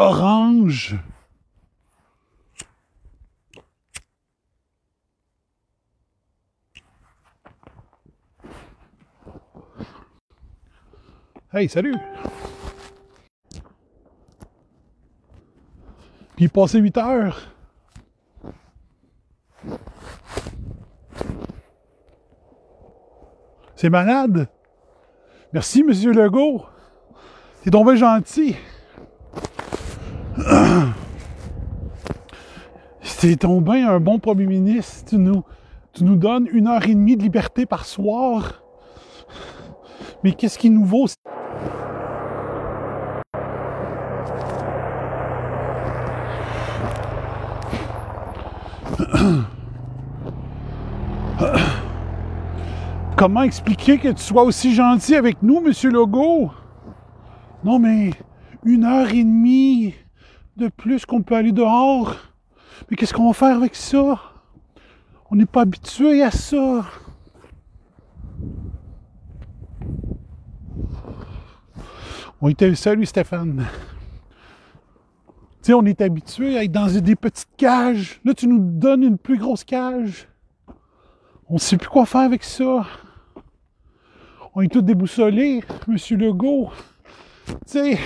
orange. Hey, salut! Puis passé 8 heures. C'est malade. Merci, Monsieur Legault. T'es tombé gentil. T'es tombé un bon premier ministre. Tu nous, tu nous donnes une heure et demie de liberté par soir. Mais qu'est-ce qui nous vaut? Comment expliquer que tu sois aussi gentil avec nous, Monsieur Legault? Non, mais une heure et demie de plus qu'on peut aller dehors. Mais qu'est-ce qu'on va faire avec ça? On n'est pas habitué à ça. On était salut Stéphane. Tu sais, on est habitué à être dans des petites cages. Là, tu nous donnes une plus grosse cage. On ne sait plus quoi faire avec ça. On est tous déboussolés, Monsieur Legault. Tu sais.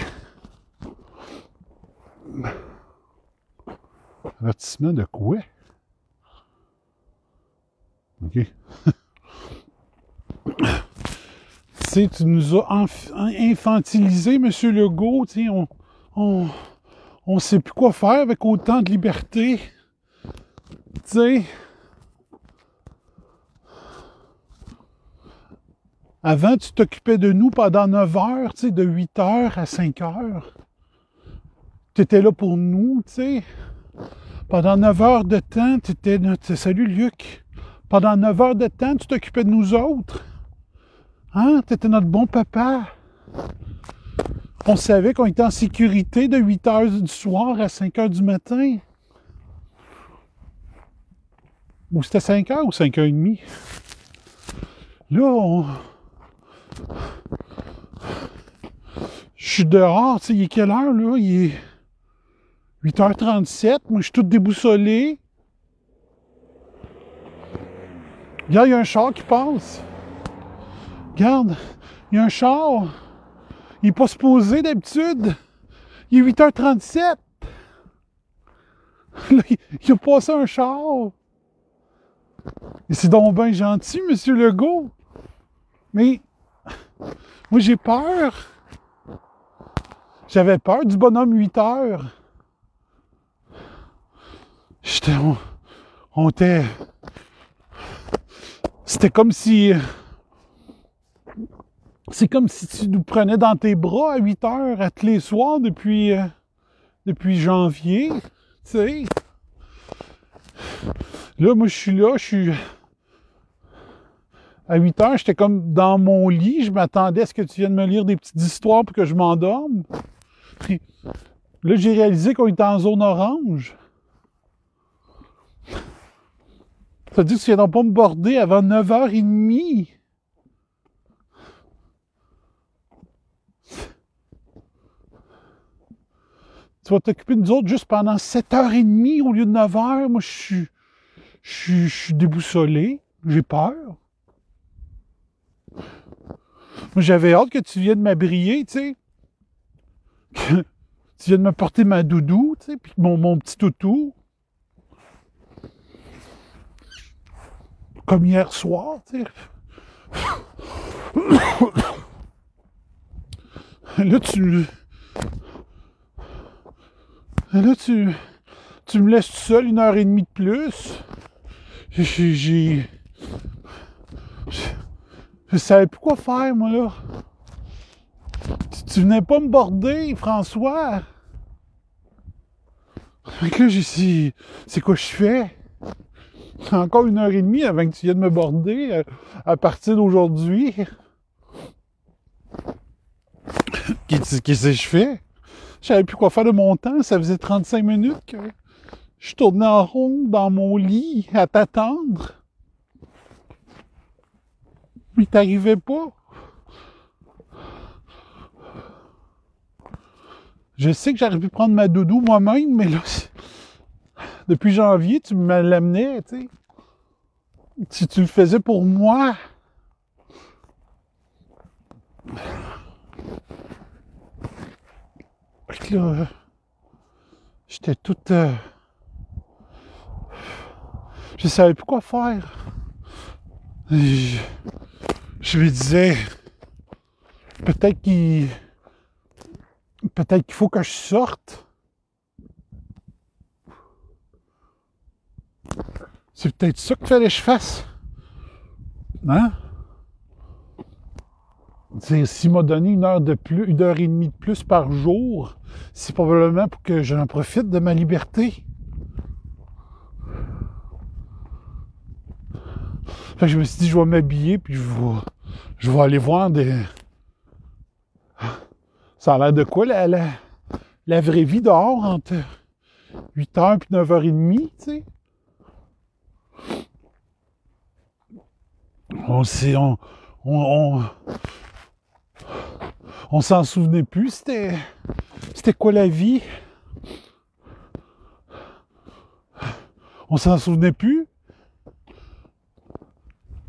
Avertissement de quoi? OK. tu tu nous as infantilisé, Monsieur Legault. On, on, on sait plus quoi faire avec autant de liberté. Tu sais. Avant, tu t'occupais de nous pendant 9 heures, tu de 8 heures à 5 heures. Tu étais là pour nous, tu sais. Pendant 9 heures de temps, tu étais notre. Salut Luc. Pendant 9 heures de temps, tu t'occupais de nous autres. Hein? Tu étais notre bon papa. On savait qu'on était en sécurité de 8 heures du soir à 5 heures du matin. Ou c'était 5 heures ou 5 heures et demie? Là, on, je suis dehors, tu sais, il est quelle heure, là? Il est 8h37, moi, je suis tout déboussolé. Regarde, il y a un char qui passe. Regarde, il y a un char. Il n'est pas supposé d'habitude. Il est 8h37. Là, il a passé un char. C'est donc bien gentil, Monsieur Legault. Mais moi, j'ai peur. J'avais peur du bonhomme 8 heures. J'étais. On, était. C'était comme si. C'est comme si tu nous prenais dans tes bras à 8 heures à tous les soirs depuis, euh, depuis janvier. Tu sais. Là, moi, je suis là, je suis à 8 heures, j'étais comme dans mon lit, je m'attendais à ce que tu viennes me lire des petites histoires pour que je m'endorme. Là, j'ai réalisé qu'on était en zone orange. Ça dire que tu viendras pas me border avant 9h30. Tu vas t'occuper de nous autres juste pendant 7h30 au lieu de 9h. Moi, je suis, je suis déboussolé. J'ai peur. Moi, j'avais hâte que tu viennes m'abrier, tu sais. Que tu viennes me porter ma doudou, tu sais, puis mon, mon petit toutou. Comme hier soir, tu sais. Là, tu. Là, tu. Tu me laisses tout seul une heure et demie de plus. J'ai. Je savais plus quoi faire, moi, là. Tu, venais pas me border, François. Fait là, j'ai c'est quoi je fais? Encore une heure et demie avant que tu viennes me border euh, à, partir d'aujourd'hui. Qu'est-ce que je fais? Je savais plus quoi faire de mon temps. Ça faisait 35 minutes que je tournais en rond dans mon lit à t'attendre. Mais t'arrivais pas. Je sais que j'aurais pu prendre ma doudou moi-même, mais là, depuis janvier, tu me l'amenais, tu sais. Si tu le faisais pour moi. j'étais toute. Euh, je savais plus quoi faire. Je, je me disais, peut-être qu'il peut-être qu'il faut que je sorte. C'est peut-être ça qu'il fallait que je fasse. Hein? S'il m'a donné une heure de plus, une heure et demie de plus par jour, c'est probablement pour que j'en profite de ma liberté. Fait que je me suis dit, je vais m'habiller, puis je vais, je vais aller voir des, ça a l'air de quoi la, la, vraie vie dehors entre 8h et 9h30, tu sais? On on, on, s'en souvenait plus, c'était, quoi la vie? On s'en souvenait plus.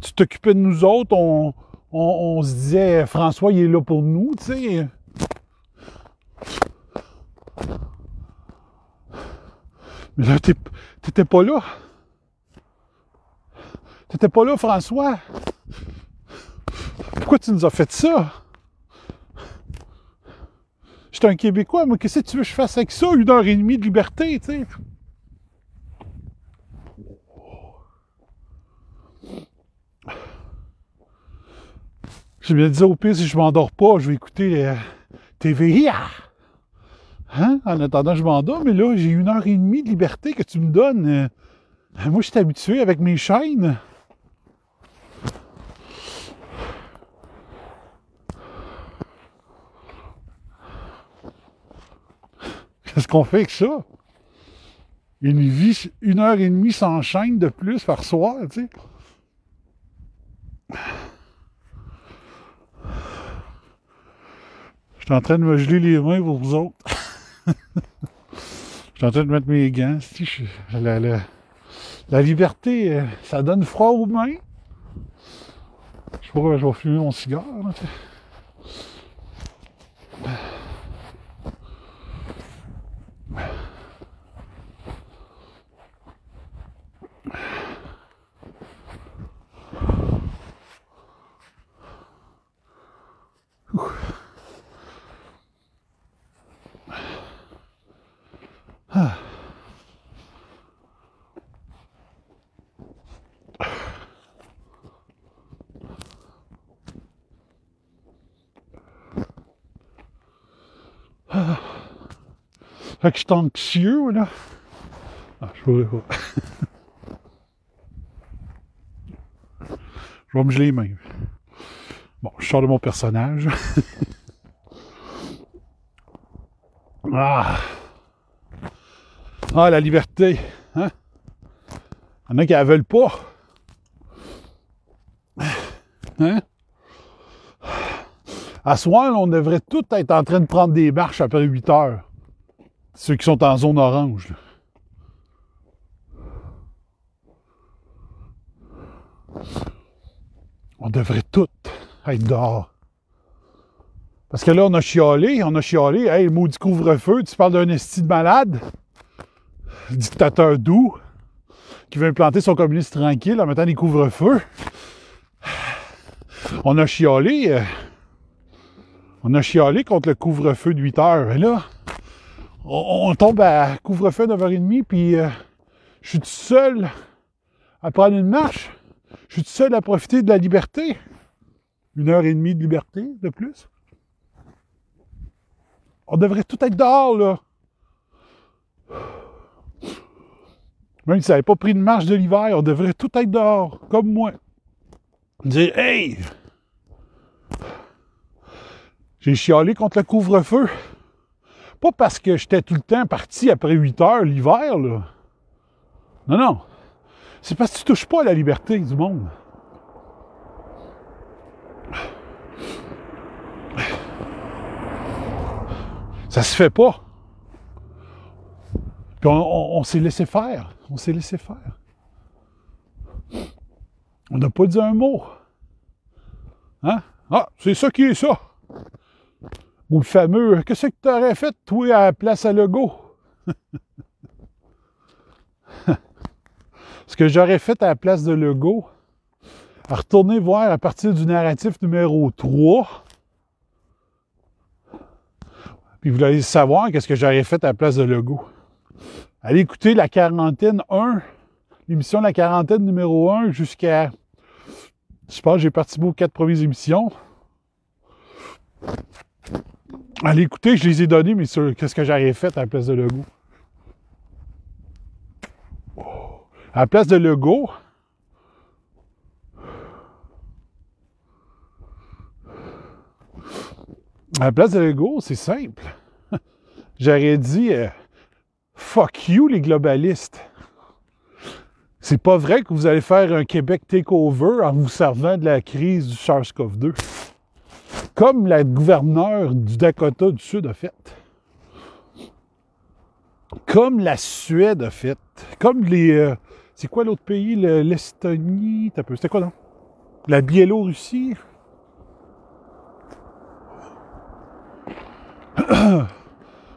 Tu t'occupais de nous autres, on, on, on, se disait, François, il est là pour nous, tu sais. Mais là, t'étais pas là. T'étais pas là, François? Pourquoi tu nous as fait ça? J'étais un Québécois, moi, qu'est-ce que tu veux que je fasse avec ça? Une heure et demie de liberté, tu sais. Bien dit au pire, si je m'endors pas, je vais écouter TVIA. Hein? En attendant, je m'endors, mais là, j'ai une heure et demie de liberté que tu me donnes. Euh, moi, je suis habitué avec mes chaînes. Qu'est-ce qu'on fait avec ça? Une vie, une heure et demie sans chaîne de plus par soir, tu sais. Je suis en train de me geler les mains pour vous autres. Je suis en train de mettre mes gants. La, liberté, euh, ça donne froid aux mains. Je sais pas je vais fumer mon cigare. Fait que je suis anxieux, là. Ah, je vais pas. je vais me geler les mains. Bon, je sors de mon personnage. ah. Ah, la liberté. Hein? Il y en a qui la veulent pas. Hein? À soir, on devrait tous être en train de prendre des marches après 8 heures. Ceux qui sont en zone orange. On devrait tous être dehors. Parce que là, on a chialé, on a chialé. Hey, le maudit couvre-feu, tu parles d'un esti de malade, dictateur doux, qui veut implanter son communiste tranquille en mettant des couvre-feux. On a chialé. Euh, on a chialé contre le couvre-feu de 8 heures. Là, on, tombe à couvre-feu 9h30, puis euh, je suis tout seul à prendre une marche. Je suis tout seul à profiter de la liberté. Une heure et demie de liberté de plus. On devrait tout être dehors, là. Même si ça n'avait pas pris une marche de l'hiver, on devrait tout être dehors, comme moi. Dire, hey! J'ai chialé contre le couvre-feu. Pas parce que j'étais tout le temps parti après 8 heures l'hiver, là. Non, non. C'est parce que tu touches pas à la liberté du monde. Ça se fait pas. Puis on, s'est laissé faire. On s'est laissé faire. On n'a pas dit un mot. Hein? Ah, c'est ça qui est ça. Ou le fameux Qu'est-ce que tu aurais fait, toi, à la place à Lego? Ce que j'aurais fait à la place de Lego, à retourner voir à partir du narratif numéro 3. Puis vous allez savoir qu'est-ce que j'aurais fait à la place de Lego. Allez écouter la quarantaine 1, l'émission de la quarantaine numéro 1 jusqu'à. Je pense que j'ai participé aux quatre premières émissions. Allez écouter, je les ai donnés, mais qu'est-ce que j'aurais fait à la place de Lego. À la place de Lego, à la place de Lego, c'est simple. J'aurais dit euh, fuck you les globalistes. C'est pas vrai que vous allez faire un Québec takeover en vous servant de la crise du SARS-CoV-2. Comme la gouverneure du Dakota du Sud a fait. Comme la Suède a fait. Comme les. Euh, c'est quoi l'autre pays? L'Estonie? C'était quoi, non? La Biélorussie?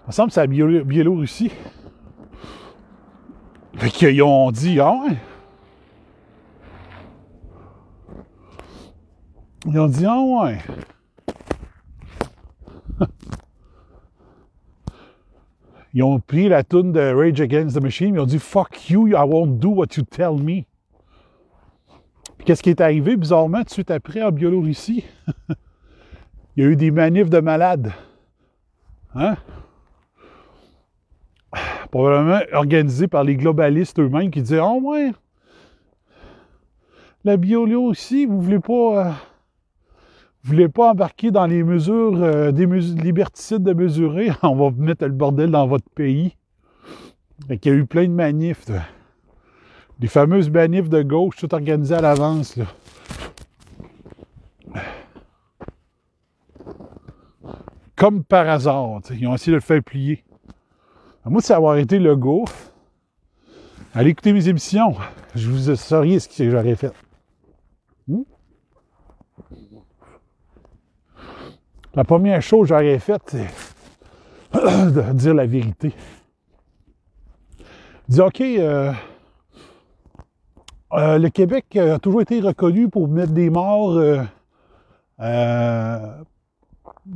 Il c'est la Biélorussie. Fait qu'ils ont dit, ah ouais. Ils ont dit, ah ouais. Ils ont pris la toune de Rage Against the Machine, ils ont dit Fuck you, I won't do what you tell me. Puis qu'est-ce qui est arrivé bizarrement tout de suite après en Biélorussie? Il y a eu des manifs de malades. Hein? Probablement organisés par les globalistes eux-mêmes qui disaient Oh ouais, la Biélorussie, vous voulez pas. Euh, voulez pas embarquer dans les mesures, euh, des liberticides de mesurer, on va vous mettre le bordel dans votre pays. Il y a eu plein de manifs. Des fameuses manifs de gauche, tout organisées à l'avance. Comme par hasard, ils ont essayé de le faire plier. moi, c'est avoir été le go, allez écouter mes émissions. Je vous sauriez ce que j'aurais fait. Hmm? La première chose que j'aurais faite, c'est de dire la vérité. Dire, OK, euh, euh, le Québec a toujours été reconnu pour mettre des morts. Euh,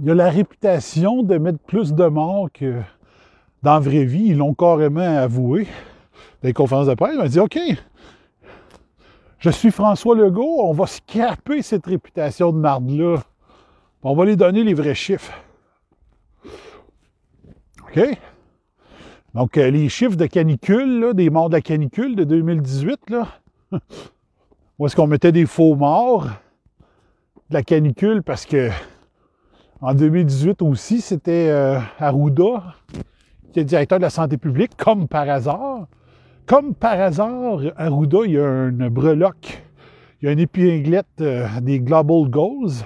il a la réputation de mettre plus de morts que dans la vraie vie. Ils l'ont carrément avoué dans les conférences de presse. Ils ont dit OK, je suis François Legault, on va scraper cette réputation de marde-là. On va les donner les vrais chiffres. OK? Donc, euh, les chiffres de canicule, des morts de la canicule de 2018, là, où est-ce qu'on mettait des faux morts de la canicule parce que en 2018 aussi, c'était euh, Arruda qui est directeur de la santé publique, comme par hasard. Comme par hasard, Arruda, il y a une breloque, il y a une épinglette euh, des Global Goals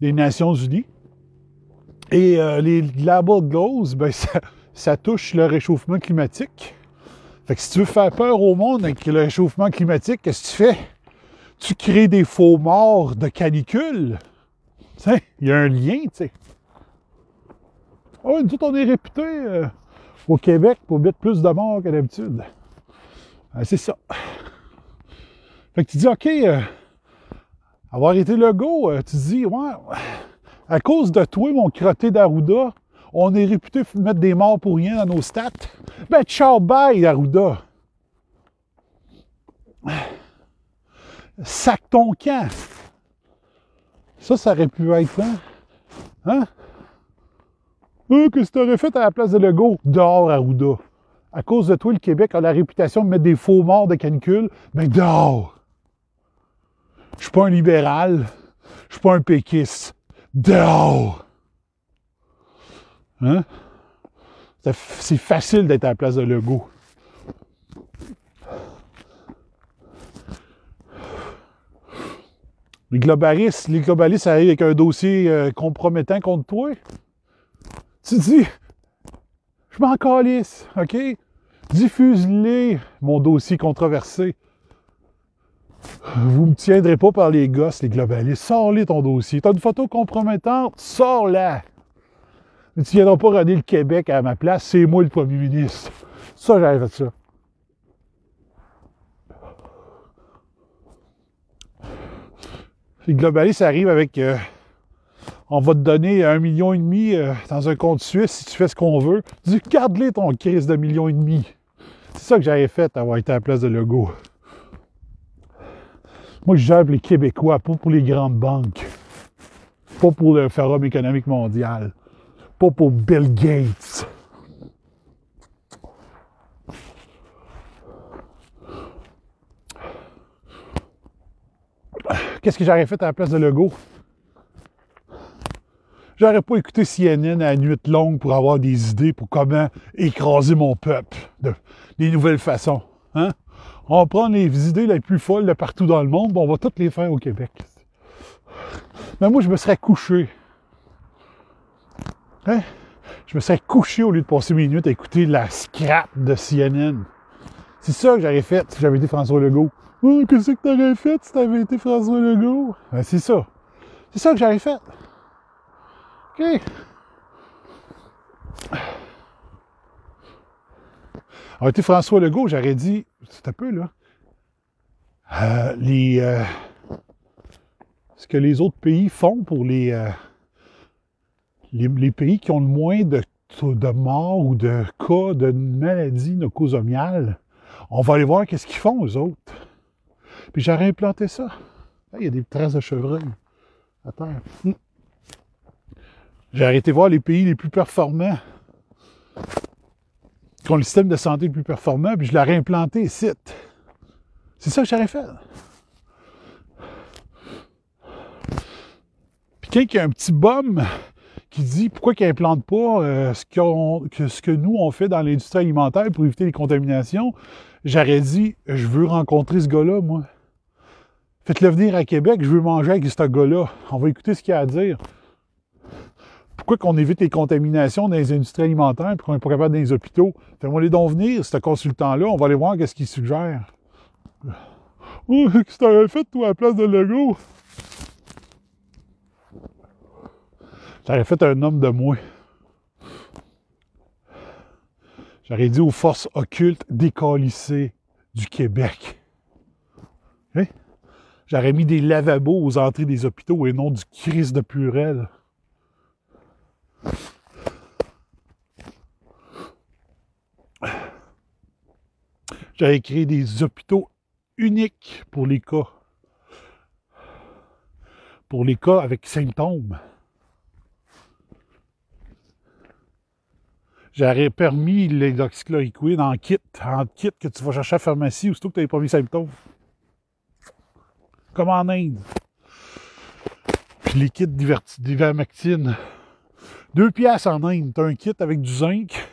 des Nations Unies. Et euh, les global goals, ben, ça, touche le réchauffement climatique. Fait que si tu veux faire peur au monde avec le réchauffement climatique, qu'est-ce que tu fais? Tu crées des faux morts de canicule. Il y a un lien, tu sais. Oh, nous on est réputé euh, au Québec pour mettre plus de morts que d'habitude. Ben, c'est ça. Fait que tu dis, OK, euh, avoir été le go, euh, tu dis, ouais, à cause de toi, mon crotté d'Arruda, on est réputé mettre des morts pour rien dans nos stats. Ben, ciao, bye, Arruda. Sac ton camp. Ça, ça aurait pu être, hein? Hein? Qu'est-ce que tu aurais fait à la place de Legault? Dehors, Arruda. À cause de toi, le Québec a la réputation de mettre des faux morts de canicule. Ben, dehors. Je suis pas un libéral. Je suis pas un péquiste. Dehors! Hein? C'est facile d'être à la place de Legault. Les globalistes, les globalistes arrivent avec un dossier euh, compromettant contre toi. Tu dis, je m'en calisse, OK? Diffuse-les, mon dossier controversé. Vous me tiendrez pas par les gosses, les globalistes. Sors-les ton dossier. T'as une photo compromettante? Sors-la! Tu viendras pas regarder le Québec à ma place, c'est moi le premier ministre. Ça, j'avais fait ça. Les globalistes arrivent avec euh, on va te donner un million et demi euh, dans un compte suisse si tu fais ce qu'on veut. Dis, garde-les ton crise de million et demi. C'est ça que j'avais fait avoir été à la place de Legault. Moi, je gère les Québécois, pas pour les grandes banques. Pas pour le Forum économique mondial. Pas pour Bill Gates. Qu'est-ce que j'aurais fait à la place de Legault? J'aurais pas écouté CNN à la nuit longue pour avoir des idées pour comment écraser mon peuple de nouvelles façons. Hein? On prend les idées les plus folles de partout dans le monde, on va toutes les faire au Québec. Mais moi, je me serais couché. Hein? Je me serais couché au lieu de passer mes minutes à écouter la scrap de CNN. C'est ça que j'aurais fait si j'avais été François Legault. Oh, qu'est-ce que t'aurais fait si t'avais été François Legault? Ben, c'est ça. C'est ça que j'aurais fait. OK. Aurait été François Legault, j'aurais dit, c'est un peu là, euh, euh, ce que les autres pays font pour les, euh, les, pays qui ont le moins de, morts ou de cas de maladies nocosomiales. On va aller voir qu'est-ce qu'ils font, eux autres. Puis j'aurais implanté ça. il y a des traces de chevreuil à terre. J'ai arrêté voir les pays les plus performants qui ont le système de santé le plus performant, puis je l'aurais implanté ici. C'est ça que j'aurais fait. Puis quelqu'un qui a un petit bum qui dit pourquoi qu'il n'implante pas euh, ce, que, ce que nous on fait dans l'industrie alimentaire pour éviter les contaminations, j'aurais dit je veux rencontrer ce gars-là, moi. Faites-le venir à Québec, je veux manger avec ce gars-là. On va écouter ce qu'il a à dire pourquoi qu'on évite les contaminations dans les industries alimentaires et qu'on n'est pas capable dans les hôpitaux? Fais-moi les donc venir, ce consultant-là, on va aller voir qu'est-ce qu'il suggère. Oh, qu'est-ce que t'aurais fait, toi, à la place de Lego? J'aurais fait un homme de moi. J'aurais dit aux forces occultes décalissées du Québec. Hein? J'aurais mis des lavabos aux entrées des hôpitaux et non du crise de J'avais créé des hôpitaux uniques pour les cas. Pour les cas avec symptômes. J'aurais permis l'hydroxychloroquine en kit, en kit que tu vas chercher à la pharmacie aussitôt que tu as les premiers symptômes. Comme en Inde. Puis les kits d'ivermectine deux pièces en Inde. T'as un kit avec du zinc,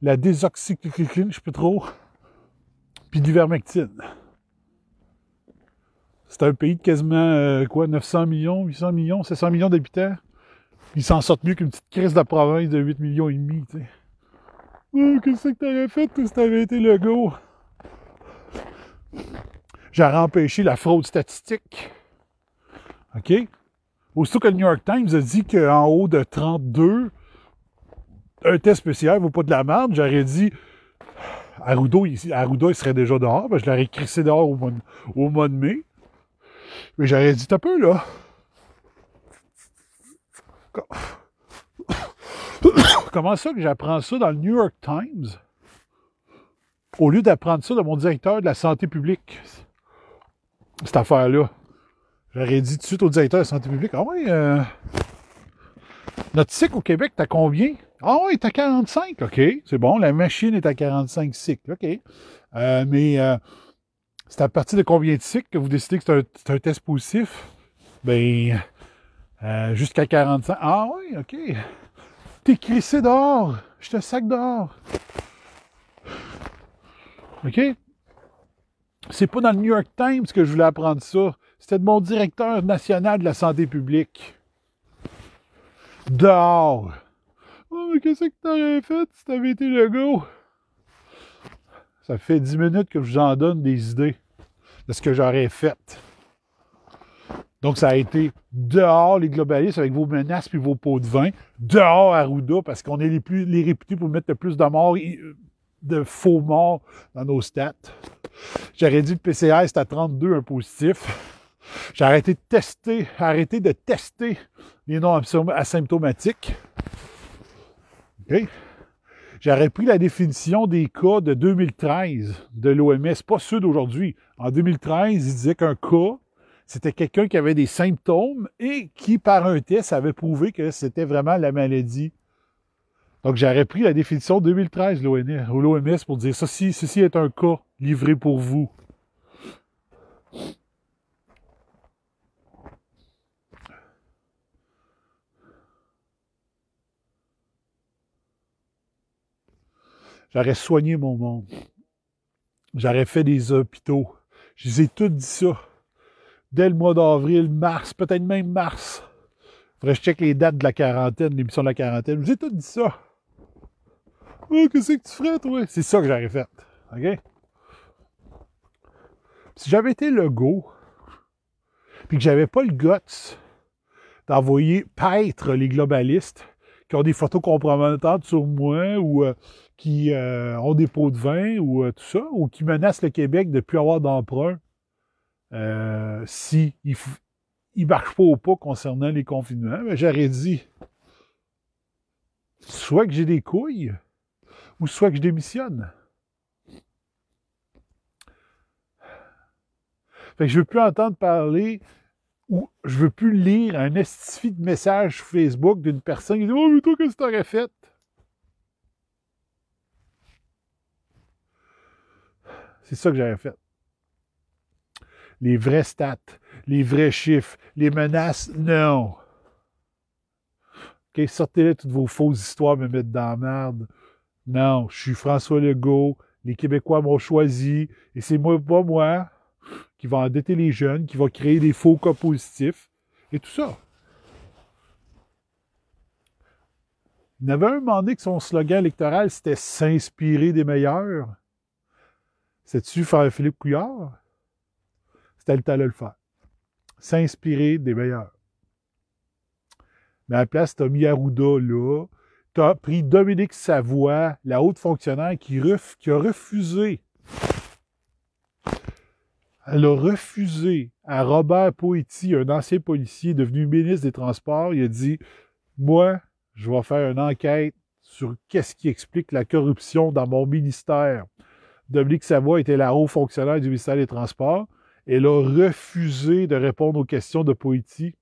la désoxychloroquine, je sais plus trop, puis l'ivermectine. C'est un pays de quasiment, euh, quoi, 900 millions, 800 millions, 700 millions d'habitants? Ils s'en sortent mieux qu'une petite crise de province de 8 millions et demi, tu sais. Oh, qu'est-ce que t'aurais fait si t'avais été le go? J'aurais empêché la fraude statistique. OK? Aussitôt que le New York Times a dit qu'en haut de 32, un test spécial vaut pas de la merde, j'aurais dit Arruda, il, il serait déjà dehors, ben je l'aurais crissé dehors au mois, de, au mois de mai. Mais j'aurais dit, t'as peu, là. Comment ça que j'apprends ça dans le New York Times? Au lieu d'apprendre ça de mon directeur de la santé publique? Cette affaire-là. J'aurais dit tout de suite au directeur de la santé publique, ah ouais, euh, notre cycle au Québec, t'as combien? Ah ouais, t'as 45, OK, c'est bon, la machine est à 45 cycles, OK. Euh, mais euh, c'est à partir de combien de cycles que vous décidez que c'est un, test positif? Ben, jusqu'à 45. Ah ouais, OK. T'es crissé dehors. Je te sac dehors. OK? C'est pas dans le New York Times que je voulais apprendre ça. C'était de mon directeur national de la santé publique. Dehors. Oh, mais qu'est-ce que t'aurais fait si t'avais été le go? Ça fait dix minutes que je vous en donne des idées de ce que j'aurais fait. Donc, ça a été dehors les globalistes avec vos menaces puis vos pots de vin, dehors Arruda parce qu'on est les plus les réputés pour mettre le plus de morts, de faux morts dans nos stats. J'aurais dit le PCR c'est à 32 un positif. J'ai arrêté de tester, arrêté de tester les noms asymptomatiques. J'aurais pris la définition des cas de 2013 de l'OMS, pas ceux d'aujourd'hui. En 2013, il disait qu'un cas, c'était quelqu'un qui avait des symptômes et qui, par un test, avait prouvé que c'était vraiment la maladie. Donc, j'aurais pris la définition 2013 de l'OMS pour dire ceci, ceci est un cas livré pour vous. J'aurais soigné mon monde. J'aurais fait des hôpitaux. Je les ai tous dit ça. Dès le mois d'avril, mars, peut-être même mars. Faudrait que je check les dates de la quarantaine, l'émission de la quarantaine. Je vous ai tout dit ça. Oh, qu'est-ce que tu ferais, toi? C'est ça que j'aurais fait. OK? Si j'avais été le go, puis que j'avais pas le guts d'envoyer paître les globalistes qui ont des photos compromettantes sur moi ou euh, qui euh, ont des pots de vin ou euh, tout ça, ou qui menacent le Québec de ne plus avoir d'emprunt euh, si il ne marche pas au pas concernant les confinements, mais j'aurais dit soit que j'ai des couilles, ou soit que je démissionne. Fait que je veux plus entendre parler ou je veux plus lire un estifi de message sur Facebook d'une personne qui dit Oh, mais toi, qu'est-ce que tu aurais fait? C'est ça que j'avais fait. Les vrais stats, les vrais chiffres, les menaces, non. OK, sortez-les toutes vos fausses histoires, me mettre dans la merde. Non, je suis François Legault, les Québécois m'ont choisi, et c'est moi, pas moi, qui va endetter les jeunes, qui va créer des faux cas positifs, et tout ça. Il y avait un moment donné que son slogan électoral, c'était s'inspirer des meilleurs. C'est-tu faire Philippe Couillard? C'était le temps de le faire. S'inspirer des meilleurs. Mais à la place, tu as mis Arruda là. Tu pris Dominique Savoie, la haute fonctionnaire, qui, qui a refusé. Elle a refusé à Robert Poetti, un ancien policier devenu ministre des Transports. Il a dit Moi, je vais faire une enquête sur qu'est-ce qui explique la corruption dans mon ministère. Dominique Savoie était la haut fonctionnaire du ministère des Transports. Elle a refusé de répondre aux questions de Poitiers.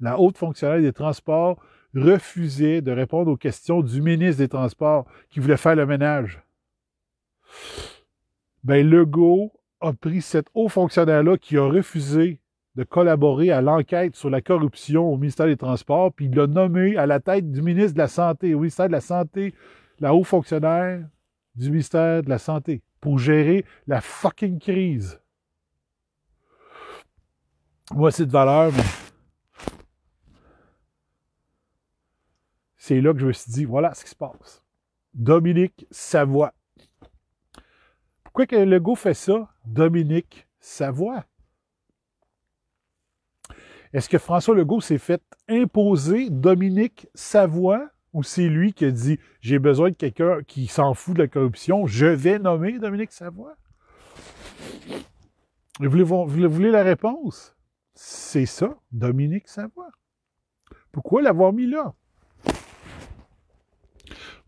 La haute fonctionnaire des Transports refusait de répondre aux questions du ministre des Transports qui voulait faire le ménage. Ben, Legault a pris cet haut fonctionnaire-là qui a refusé de collaborer à l'enquête sur la corruption au ministère des Transports, puis il l'a nommé à la tête du ministre de la Santé, au ministère de la Santé, la haut fonctionnaire du ministère de la Santé pour gérer la fucking crise. Moi, c'est de valeur, mais c'est là que je me suis dit, voilà ce qui se passe. Dominique Savoie. Pourquoi que Legault fait ça? Dominique Savoie? Est-ce que François Legault s'est fait imposer Dominique Savoie? Ou c'est lui qui a dit j'ai besoin de quelqu'un qui s'en fout de la corruption, je vais nommer Dominique Savoie? Vous voulez, la réponse? C'est ça, Dominique Savoie. Pourquoi l'avoir mis là?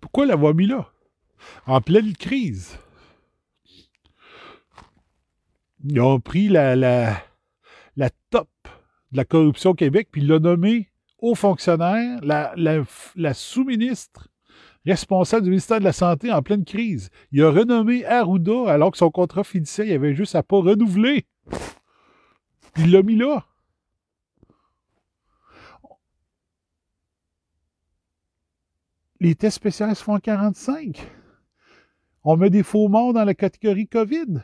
Pourquoi l'avoir mis là? En pleine crise. Ils ont pris la, top de la corruption au Québec, puis l'ont nommé haut fonctionnaire, la, sous-ministre responsable du ministère de la Santé en pleine crise. Il a renommé Arruda alors que son contrat finissait, il avait juste à pas renouveler. Il l'a mis là. Les tests spéciaux se font en 45. On met des faux morts dans la catégorie COVID.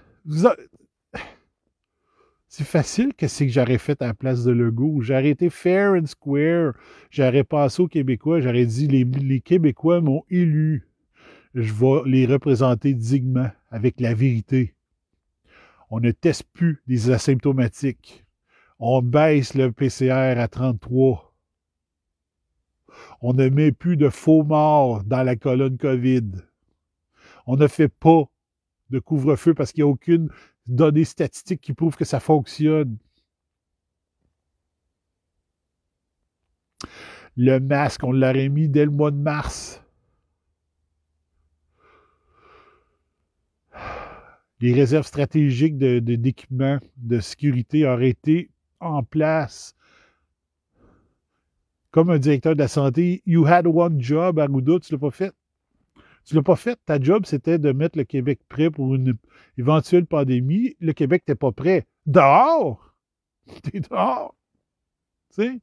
C'est facile que c'est que j'aurais fait à la place de Legault? J'aurais été fair and square. J'aurais passé aux Québécois. J'aurais dit les, les Québécois m'ont élu. Je vais les représenter dignement, avec la vérité. On ne teste plus des asymptomatiques. On baisse le PCR à 33. On ne met plus de faux morts dans la colonne COVID. On ne fait pas de couvre-feu parce qu'il n'y a aucune données statistiques qui prouvent que ça fonctionne. Le masque, on l'aurait mis dès le mois de mars. Les réserves stratégiques d'équipements de, sécurité auraient été en place. Comme un directeur de la santé, you had one job, Arruda, tu l'as pas fait? Tu l'as pas fait. Ta job, c'était de mettre le Québec prêt pour une éventuelle pandémie. Le Québec n'était pas prêt. Dehors! T'es dehors! Tu sais?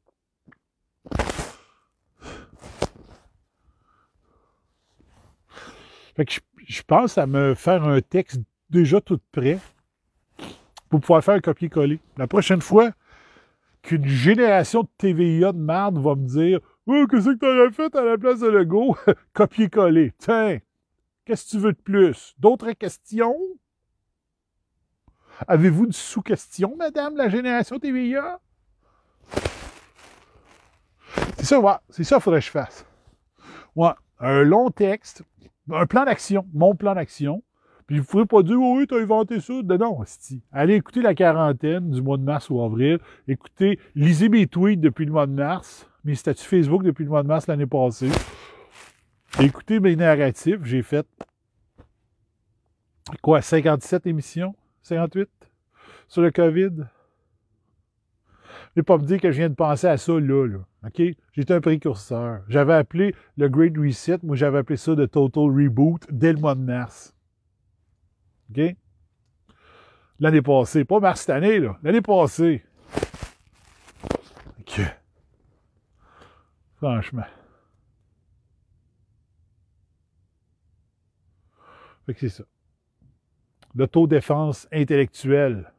Fait que je, pense à me faire un texte déjà tout prêt pour pouvoir faire un copier-coller. La prochaine fois qu'une génération de TVIA de merde va me dire Oh, qu'est-ce que t'aurais fait à la place de Lego? Copier-coller. Tiens, qu'est-ce que tu veux de plus? D'autres questions? Avez-vous une sous-question, madame, la génération TVA? C'est ça, ouais, c'est ça faudrait que je fasse. Ouais, un long texte, un plan d'action, mon plan d'action. Puis vous ne pas dire, oh oui, t'as inventé ça. Non, non, Allez écouter la quarantaine du mois de mars ou avril. Écoutez, lisez mes tweets depuis le mois de mars mes statuts Facebook depuis le mois de mars l'année passée. Écoutez mes narratifs. J'ai fait quoi, 57 émissions? 58? Sur le COVID? Ne pas me dire que je viens de penser à ça là, là. J'étais un précurseur. J'avais appelé le Great Reset, moi j'avais appelé ça le Total Reboot dès le mois de mars. OK? L'année passée. Pas mars cette année, là. L'année passée. Franchement. Fait que c'est ça. L'autodéfense intellectuelle.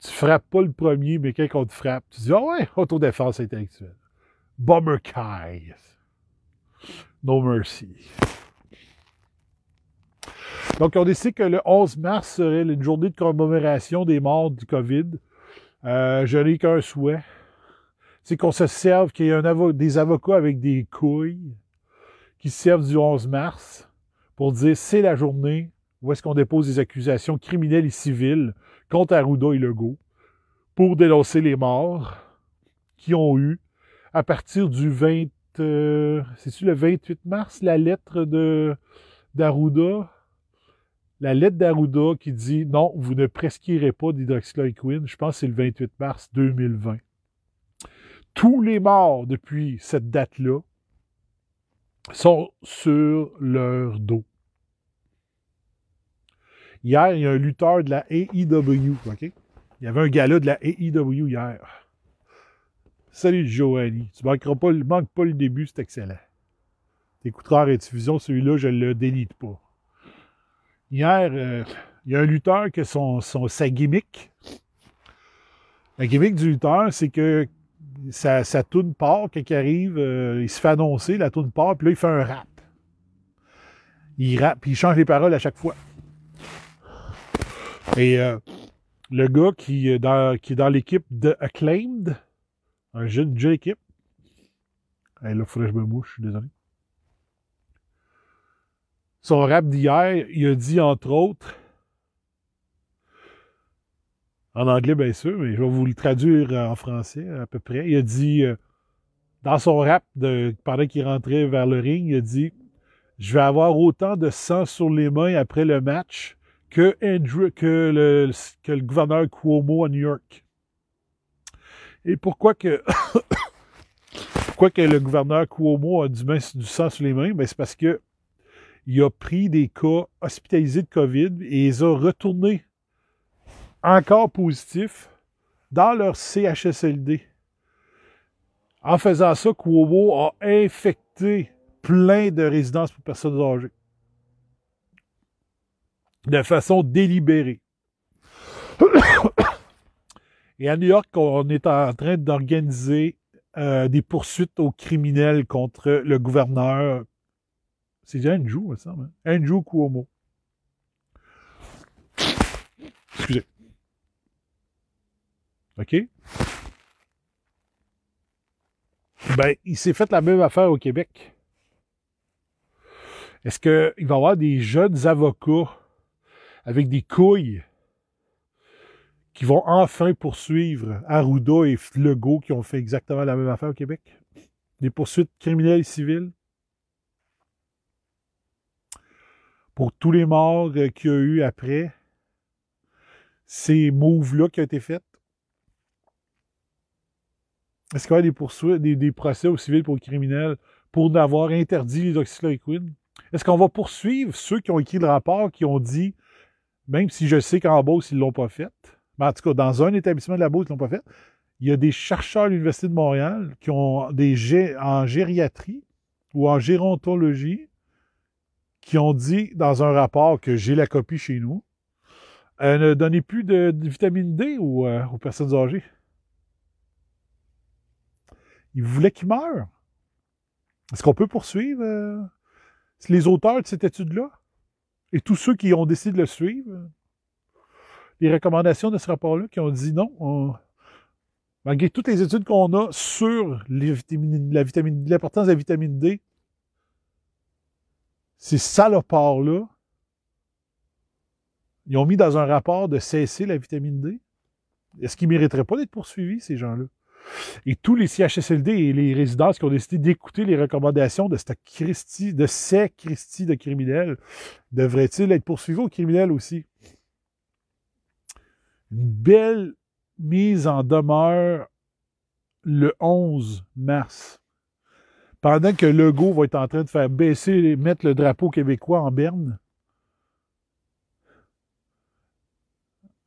Tu frappes pas le premier, mais quelqu'un te frappe, tu dis Ah ouais, autodéfense intellectuelle. Bomber Kai. No mercy. Donc, on décide que le 11 mars serait une journée de commémoration des morts du COVID. Euh, je n'ai qu'un souhait c'est qu'on se serve, qu'il y ait des avocats avec des couilles qui se servent du 11 mars pour dire c'est la journée où est-ce qu'on dépose des accusations criminelles et civiles contre Arruda et Legault pour dénoncer les morts qui ont eu à partir du 20, euh, c'est-tu le 28 mars, la lettre de d'Arruda, la lettre d'Arruda qui dit non, vous ne presquirez pas d'hydroxychloroquine, je pense que c'est le 28 mars 2020 tous les morts depuis cette date-là sont sur leur dos. Hier, il y a un lutteur de la AEW, OK? Il y avait un gars-là de la AEW hier. Salut Joanie. Tu manqueras pas, manque pas le début, c'est excellent. T'écouteras en diffusion, celui-là, je le délite pas. Hier, euh, il y a un lutteur que son, son, sa gimmick. La gimmick du lutteur, c'est que sa, sa toune part, quand il arrive, euh, il se fait annoncer, la toune part, puis là, il fait un rap. Il rappe, puis il change les paroles à chaque fois. Et euh, le gars qui, est dans, qui est dans l'équipe de Acclaimed, un jeune, jeune équipe, là, il faudrait que je me mouche, je suis désolé. Son rap d'hier, il a dit, entre autres, en anglais, bien sûr, mais je vais vous le traduire en français à peu près. Il a dit, euh, dans son rap, pendant qu'il rentrait vers le ring, il a dit Je vais avoir autant de sang sur les mains après le match que, le, gouverneur Cuomo à New York. Et pourquoi que. pourquoi le gouverneur Cuomo a du, sang sur les mains? Ben, c'est parce que il a pris des cas hospitalisés de COVID et ils a retournés encore positifs dans leur CHSLD. En faisant ça, Cuomo a infecté plein de résidences pour personnes âgées. De façon délibérée. Et à New York, on est en train d'organiser euh, des poursuites aux criminels contre le gouverneur. C'est Andrew, ça me semble. Hein? Andrew Cuomo. Excusez. OK? Ben, il s'est fait la même affaire au Québec. Est-ce qu'il va y avoir des jeunes avocats avec des couilles qui vont enfin poursuivre Arruda et Legault qui ont fait exactement la même affaire au Québec? Des poursuites criminelles et civiles? Pour tous les morts euh, qu'il y a eu après ces moves-là qui ont été faits? Est-ce qu'il y a des procès aux civils pour les criminels pour avoir interdit les oxychloroquines? Est-ce qu'on va poursuivre ceux qui ont écrit le rapport, qui ont dit, même si je sais qu'en Beauce, ils ne l'ont pas fait, mais en tout cas, dans un établissement de la Beauce, ils ne l'ont pas fait, il y a des chercheurs de l'Université de Montréal qui ont des en gériatrie ou en gérontologie qui ont dit dans un rapport que j'ai la copie chez nous, euh, ne donnez plus de, vitamine D aux, euh, aux personnes âgées. Il voulait qu'il meure. Est-ce qu'on peut poursuivre euh, les auteurs de cette étude-là? Et tous ceux qui ont décidé de le suivre? Les recommandations de ce rapport-là qui ont dit non, malgré toutes les études qu'on a sur l'importance de la vitamine D, ces salopards-là, ils ont mis dans un rapport de cesser la vitamine D. Est-ce qu'ils ne mériteraient pas d'être poursuivis, ces gens-là? Et tous les CHSLD et les résidences qui ont décidé d'écouter les recommandations de cette de ces Christie de criminels, devraient-ils être poursuivis aux criminels aussi? Une belle mise en demeure le 11 mars. Pendant que Legault va être en train de faire baisser, mettre le drapeau québécois en berne,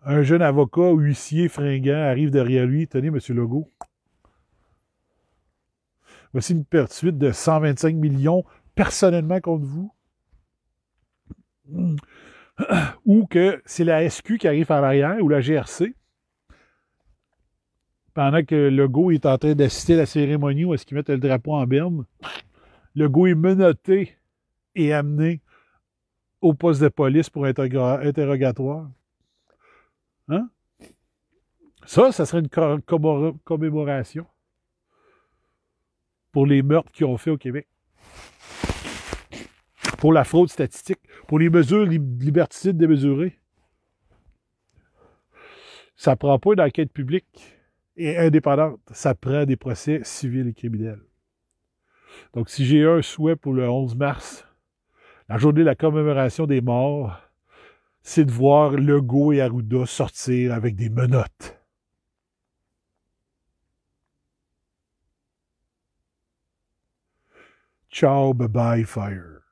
un jeune avocat, huissier, fringant, arrive derrière lui. Tenez, M. Legault. Voici une poursuite de 125 millions personnellement contre vous. Ou que c'est la SQ qui arrive à l'arrière, ou la GRC, pendant que Legault est en train d'assister à la cérémonie où est-ce qu'ils mettent le drapeau en berne. Legault est menotté et amené au poste de police pour interrogatoire. Hein? Ça, ça serait une commémoration pour les meurtres qu'ils ont fait au Québec. Pour la fraude statistique, pour les mesures liberticides démesurées. Ça prend pas une enquête publique et indépendante. Ça prend des procès civils et criminels. Donc, si j'ai un souhait pour le 11 mars, la journée de la commémoration des morts, c'est de voir Legault et Arruda sortir avec des menottes. Ciao, bye bye, fire.